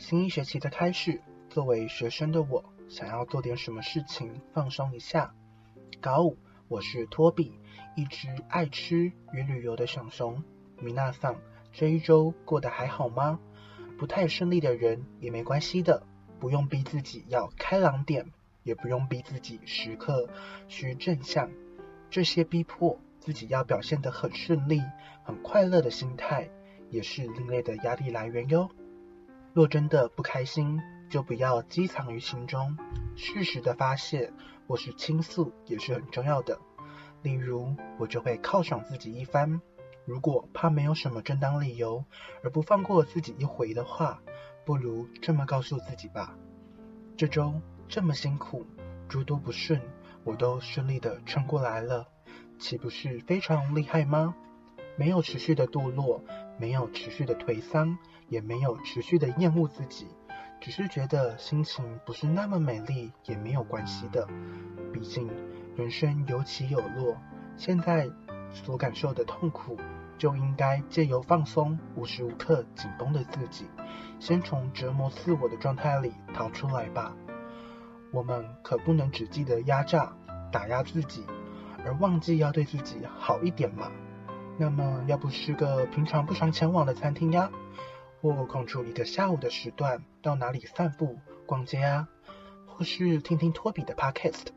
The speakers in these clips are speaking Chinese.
新一学期的开始，作为学生的我，想要做点什么事情放松一下。高五，我是托比，一只爱吃与旅游的小熊。米娜桑，这一周过得还好吗？不太顺利的人也没关系的，不用逼自己要开朗点，也不用逼自己时刻需正向。这些逼迫自己要表现得很顺利、很快乐的心态，也是另类的压力来源哟。若真的不开心，就不要积藏于心中，适时的发泄或是倾诉也是很重要的。例如，我就会犒赏自己一番。如果怕没有什么正当理由而不放过自己一回的话，不如这么告诉自己吧：这周这么辛苦，诸多不顺。我都顺利的撑过来了，岂不是非常厉害吗？没有持续的堕落，没有持续的颓丧，也没有持续的厌恶自己，只是觉得心情不是那么美丽也没有关系的。毕竟人生有起有落，现在所感受的痛苦，就应该借由放松无时无刻紧绷的自己，先从折磨自我的状态里逃出来吧。我们可不能只记得压榨、打压自己，而忘记要对自己好一点嘛。那么，要不是个平常不常前往的餐厅呀，或空出一个下午的时段到哪里散步、逛街啊，或是听听托比的 podcast，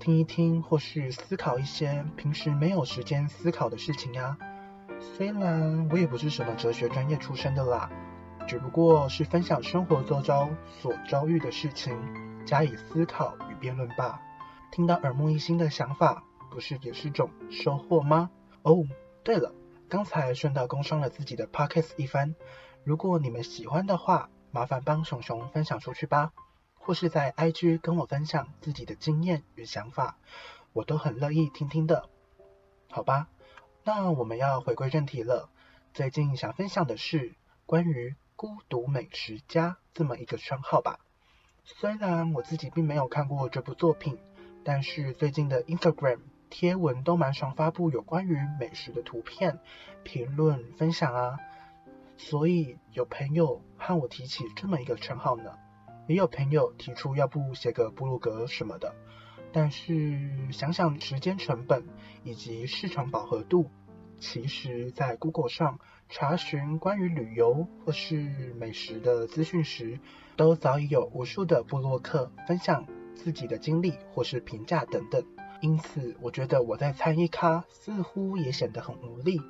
听一听，或是思考一些平时没有时间思考的事情呀。虽然我也不是什么哲学专业出身的啦，只不过是分享生活周遭所遭遇的事情。加以思考与辩论吧。听到耳目一新的想法，不是也是种收获吗？哦，对了，刚才顺道工商了自己的 pockets 一番。如果你们喜欢的话，麻烦帮熊熊分享出去吧，或是在 IG 跟我分享自己的经验与想法，我都很乐意听听的。好吧，那我们要回归正题了。最近想分享的是关于“孤独美食家”这么一个称号吧。虽然我自己并没有看过这部作品，但是最近的 Instagram 贴文都蛮常发布有关于美食的图片、评论、分享啊，所以有朋友和我提起这么一个称号呢，也有朋友提出要不写个部落格什么的，但是想想时间成本以及市场饱和度，其实在 Google 上查询关于旅游或是美食的资讯时，都早已有无数的布洛克分享自己的经历或是评价等等，因此我觉得我在参与咖似乎也显得很无力。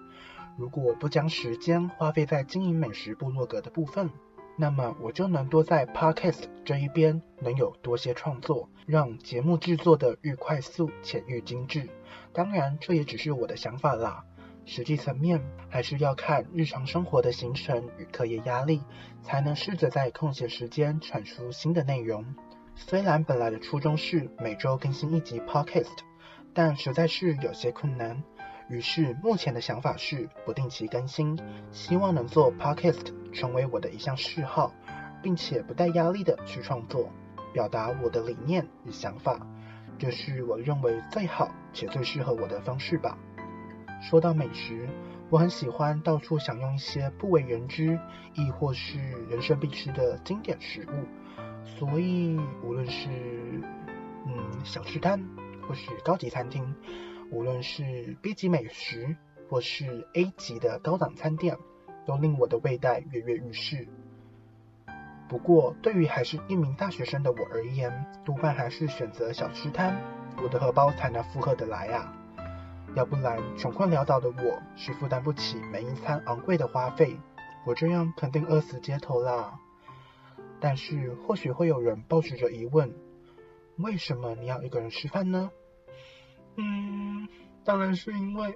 如果不将时间花费在经营美食部落格的部分，那么我就能多在 podcast 这一边能有多些创作，让节目制作的愈快速且愈精致。当然，这也只是我的想法啦。实际层面还是要看日常生活的行程与课业压力，才能试着在空闲时间产出新的内容。虽然本来的初衷是每周更新一集 podcast，但实在是有些困难。于是目前的想法是不定期更新，希望能做 podcast 成为我的一项嗜好，并且不带压力的去创作，表达我的理念与想法。这是我认为最好且最适合我的方式吧。说到美食，我很喜欢到处享用一些不为人知，亦或是人生必吃的经典食物。所以，无论是嗯小吃摊，或是高级餐厅，无论是 B 级美食，或是 A 级的高档餐店，都令我的味袋跃跃欲试。不过，对于还是一名大学生的我而言，多半还是选择小吃摊，我的荷包才能负荷得来啊。要不然，穷困潦倒的我是负担不起每一餐昂贵的花费，我这样肯定饿死街头啦。但是，或许会有人抱持着疑问：为什么你要一个人吃饭呢？嗯，当然是因为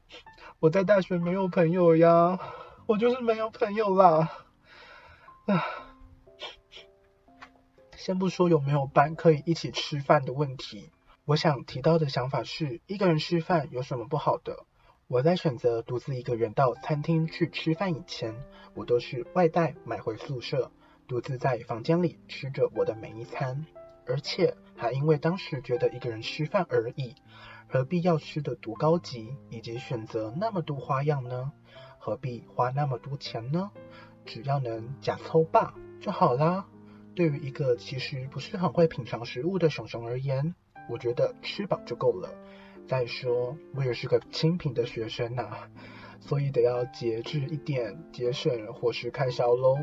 我在大学没有朋友呀，我就是没有朋友啦。啊，先不说有没有伴可以一起吃饭的问题。我想提到的想法是，一个人吃饭有什么不好的？我在选择独自一个人到餐厅去吃饭以前，我都是外带买回宿舍，独自在房间里吃着我的每一餐，而且还因为当时觉得一个人吃饭而已，何必要吃的多高级，以及选择那么多花样呢？何必花那么多钱呢？只要能假抽霸就好啦。对于一个其实不是很会品尝食物的熊熊而言，我觉得吃饱就够了。再说，我也是个清贫的学生呐，所以得要节制一点，节省伙食开销喽。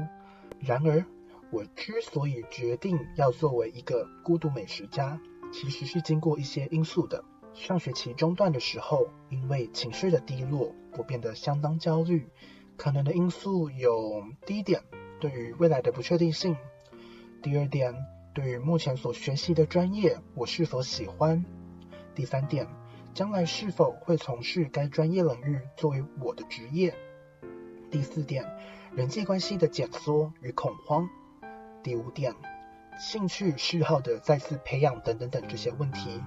然而，我之所以决定要作为一个孤独美食家，其实是经过一些因素的。上学期中段的时候，因为情绪的低落，我变得相当焦虑。可能的因素有：第一点，对于未来的不确定性；第二点，对于目前所学习的专业，我是否喜欢；第三点。将来是否会从事该专业领域作为我的职业？第四点，人际关系的减缩与恐慌。第五点，兴趣嗜好的再次培养等等等这些问题，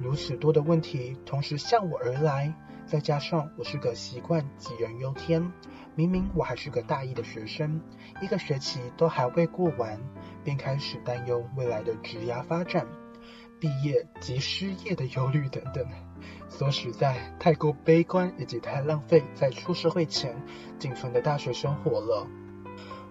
如此多的问题同时向我而来，再加上我是个习惯杞人忧天，明明我还是个大一的学生，一个学期都还未过完，便开始担忧未来的职涯发展。毕业及失业的忧虑等等，说实在太过悲观，以及太浪费在出社会前仅存的大学生活了。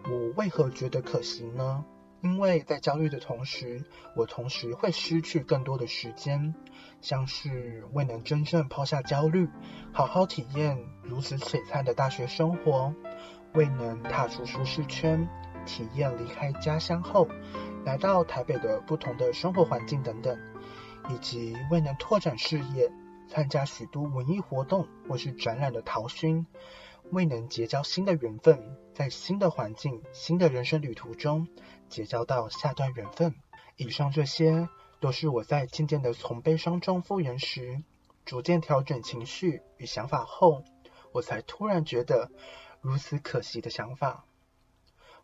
我为何觉得可惜呢？因为在焦虑的同时，我同时会失去更多的时间，像是未能真正抛下焦虑，好好体验如此璀璨的大学生活，未能踏出舒适圈，体验离开家乡后。来到台北的不同的生活环境等等，以及未能拓展事业、参加许多文艺活动或是展览的陶熏，未能结交新的缘分，在新的环境、新的人生旅途中结交到下段缘分。以上这些都是我在渐渐的从悲伤中复原时，逐渐调整情绪与想法后，我才突然觉得如此可惜的想法。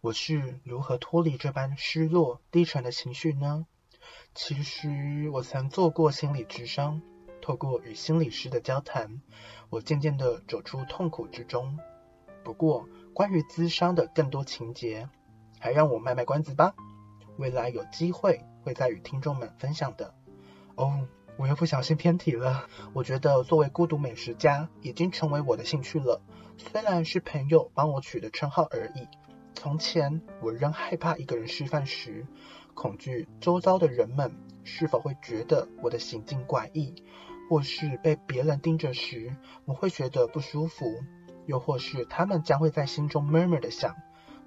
我是如何脱离这般失落低沉的情绪呢？其实我曾做过心理智商，透过与心理师的交谈，我渐渐地走出痛苦之中。不过，关于咨商的更多情节，还让我卖卖关子吧。未来有机会会再与听众们分享的。哦，我又不小心偏题了。我觉得作为孤独美食家已经成为我的兴趣了，虽然是朋友帮我取的称号而已。从前，我仍害怕一个人吃饭时，恐惧周遭的人们是否会觉得我的行径怪异，或是被别人盯着时，我会觉得不舒服，又或是他们将会在心中 murmur 的想，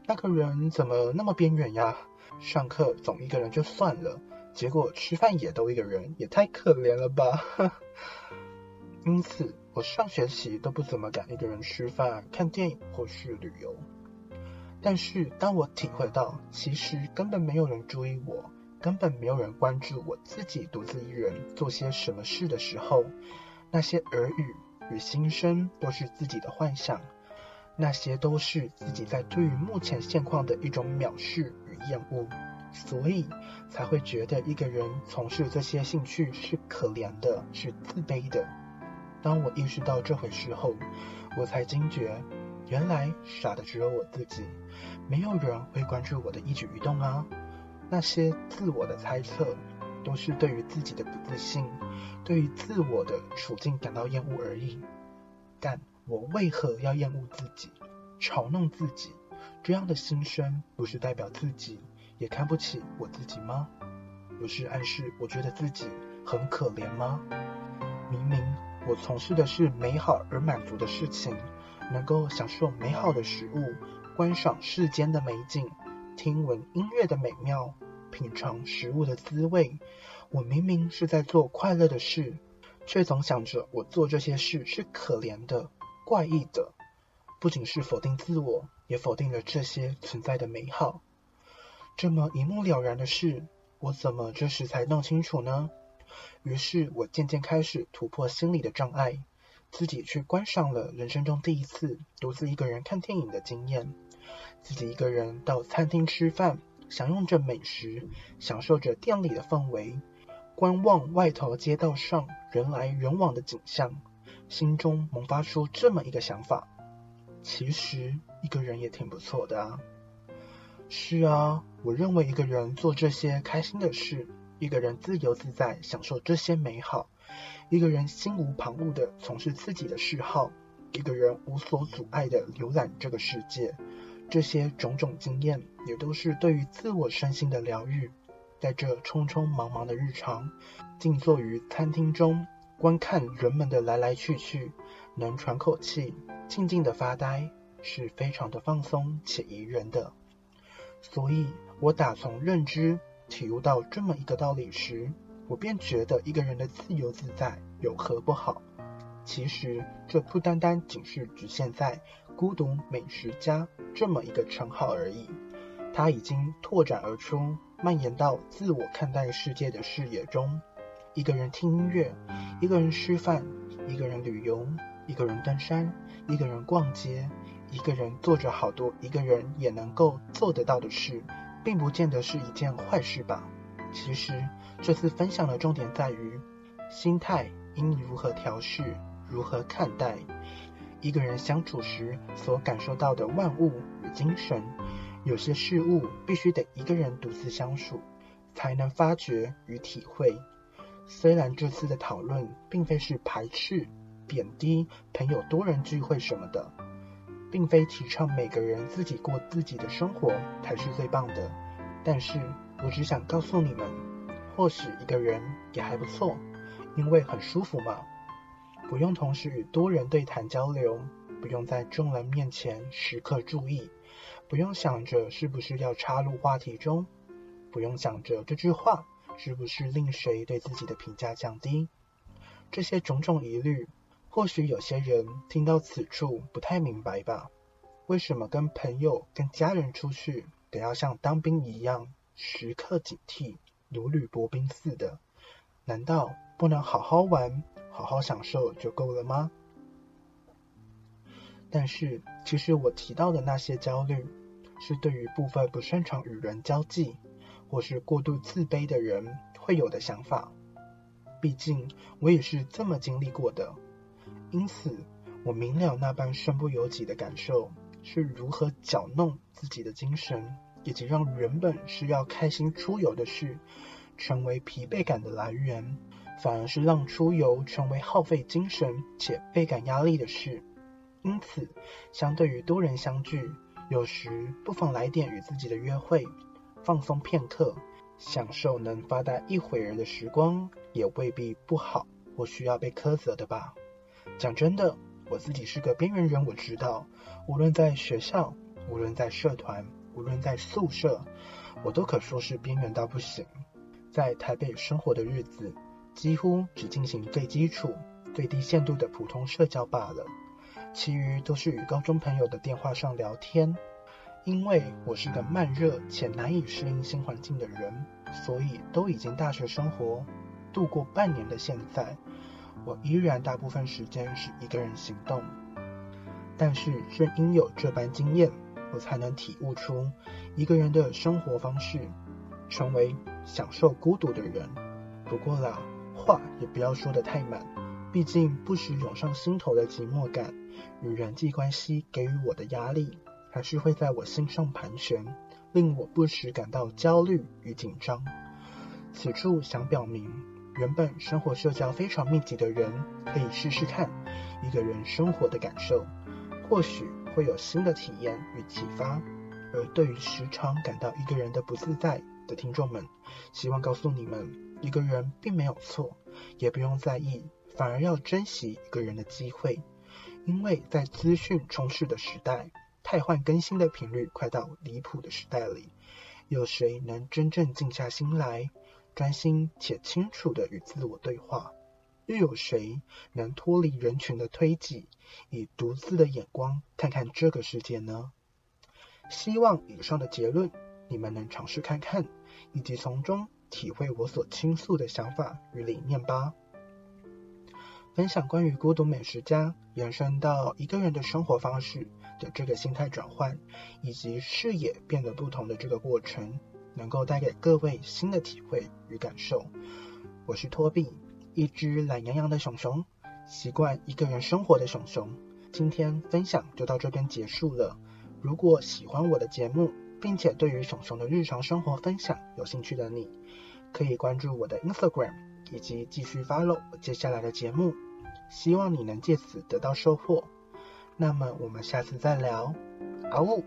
那个人怎么那么边缘呀？上课总一个人就算了，结果吃饭也都一个人，也太可怜了吧！因此，我上学期都不怎么敢一个人吃饭、看电影或是旅游。但是，当我体会到其实根本没有人注意我，根本没有人关注我自己独自一人做些什么事的时候，那些耳语与心声都是自己的幻想，那些都是自己在对于目前现况的一种藐视与厌恶，所以才会觉得一个人从事这些兴趣是可怜的，是自卑的。当我意识到这回事后，我才惊觉。原来傻的只有我自己，没有人会关注我的一举一动啊！那些自我的猜测，都是对于自己的不自信，对于自我的处境感到厌恶而已。但我为何要厌恶自己，嘲弄自己？这样的心声，不是代表自己也看不起我自己吗？不是暗示我觉得自己很可怜吗？明明我从事的是美好而满足的事情。能够享受美好的食物，观赏世间的美景，听闻音乐的美妙，品尝食物的滋味。我明明是在做快乐的事，却总想着我做这些事是可怜的、怪异的。不仅是否定自我，也否定了这些存在的美好。这么一目了然的事，我怎么这时才弄清楚呢？于是我渐渐开始突破心理的障碍。自己去观赏了人生中第一次独自一个人看电影的经验，自己一个人到餐厅吃饭，享用着美食，享受着店里的氛围，观望外头街道上人来人往的景象，心中萌发出这么一个想法：其实一个人也挺不错的啊。是啊，我认为一个人做这些开心的事，一个人自由自在享受这些美好。一个人心无旁骛的从事自己的嗜好，一个人无所阻碍的浏览这个世界，这些种种经验，也都是对于自我身心的疗愈。在这匆匆忙忙的日常，静坐于餐厅中，观看人们的来来去去，能喘口气，静静的发呆，是非常的放松且宜人的。所以，我打从认知体悟到这么一个道理时，我便觉得一个人的自由自在有何不好？其实，这不单单仅是局限在孤独美食家这么一个称号而已，它已经拓展而出，蔓延到自我看待世界的视野中。一个人听音乐，一个人吃饭，一个人旅游，一个人登山，一个人逛街，一个人做着好多一个人也能够做得到的事，并不见得是一件坏事吧？其实，这次分享的重点在于心态应如何调适。如何看待一个人相处时所感受到的万物与精神？有些事物必须得一个人独自相处，才能发觉与体会。虽然这次的讨论并非是排斥、贬低朋友多人聚会什么的，并非提倡每个人自己过自己的生活才是最棒的，但是我只想告诉你们，或许一个人也还不错，因为很舒服嘛。不用同时与多人对谈交流，不用在众人面前时刻注意，不用想着是不是要插入话题中，不用想着这句话是不是令谁对自己的评价降低。这些种种疑虑，或许有些人听到此处不太明白吧？为什么跟朋友、跟家人出去，得要像当兵一样，时刻警惕，如履薄冰似的？难道不能好好玩？好好享受就够了吗？但是，其实我提到的那些焦虑，是对于部分不擅长与人交际，或是过度自卑的人会有的想法。毕竟，我也是这么经历过的。因此，我明了那般身不由己的感受，是如何搅弄自己的精神，以及让原本是要开心出游的事，成为疲惫感的来源。反而是让出游成为耗费精神且倍感压力的事。因此，相对于多人相聚，有时不妨来点与自己的约会，放松片刻，享受能发呆一会儿的时光，也未必不好或需要被苛责的吧。讲真的，我自己是个边缘人，我知道，无论在学校，无论在社团，无论在宿舍，我都可说是边缘到不行。在台北生活的日子。几乎只进行最基础、最低限度的普通社交罢了，其余都是与高中朋友的电话上聊天。因为我是个慢热且难以适应新环境的人，所以都已经大学生活度过半年的现在，我依然大部分时间是一个人行动。但是正因有这般经验，我才能体悟出一个人的生活方式，成为享受孤独的人。不过啦。话也不要说得太满，毕竟不时涌上心头的寂寞感与人际关系给予我的压力，还是会在我心上盘旋，令我不时感到焦虑与紧张。此处想表明，原本生活社交非常密集的人，可以试试看一个人生活的感受，或许会有新的体验与启发。而对于时常感到一个人的不自在的听众们，希望告诉你们。一个人并没有错，也不用在意，反而要珍惜一个人的机会，因为在资讯充斥的时代，太换更新的频率快到离谱的时代里，有谁能真正静下心来，专心且清楚的与自我对话？又有谁能脱离人群的推挤，以独自的眼光看看这个世界呢？希望以上的结论你们能尝试看看，以及从中。体会我所倾诉的想法与理念吧。分享关于孤独美食家延伸到一个人的生活方式的这个心态转换，以及视野变得不同的这个过程，能够带给各位新的体会与感受。我是托比，一只懒洋洋的熊熊，习惯一个人生活的熊熊。今天分享就到这边结束了。如果喜欢我的节目，并且对于熊熊的日常生活分享有兴趣的你，可以关注我的 Instagram，以及继续 follow 我接下来的节目。希望你能借此得到收获。那么我们下次再聊，啊。呜。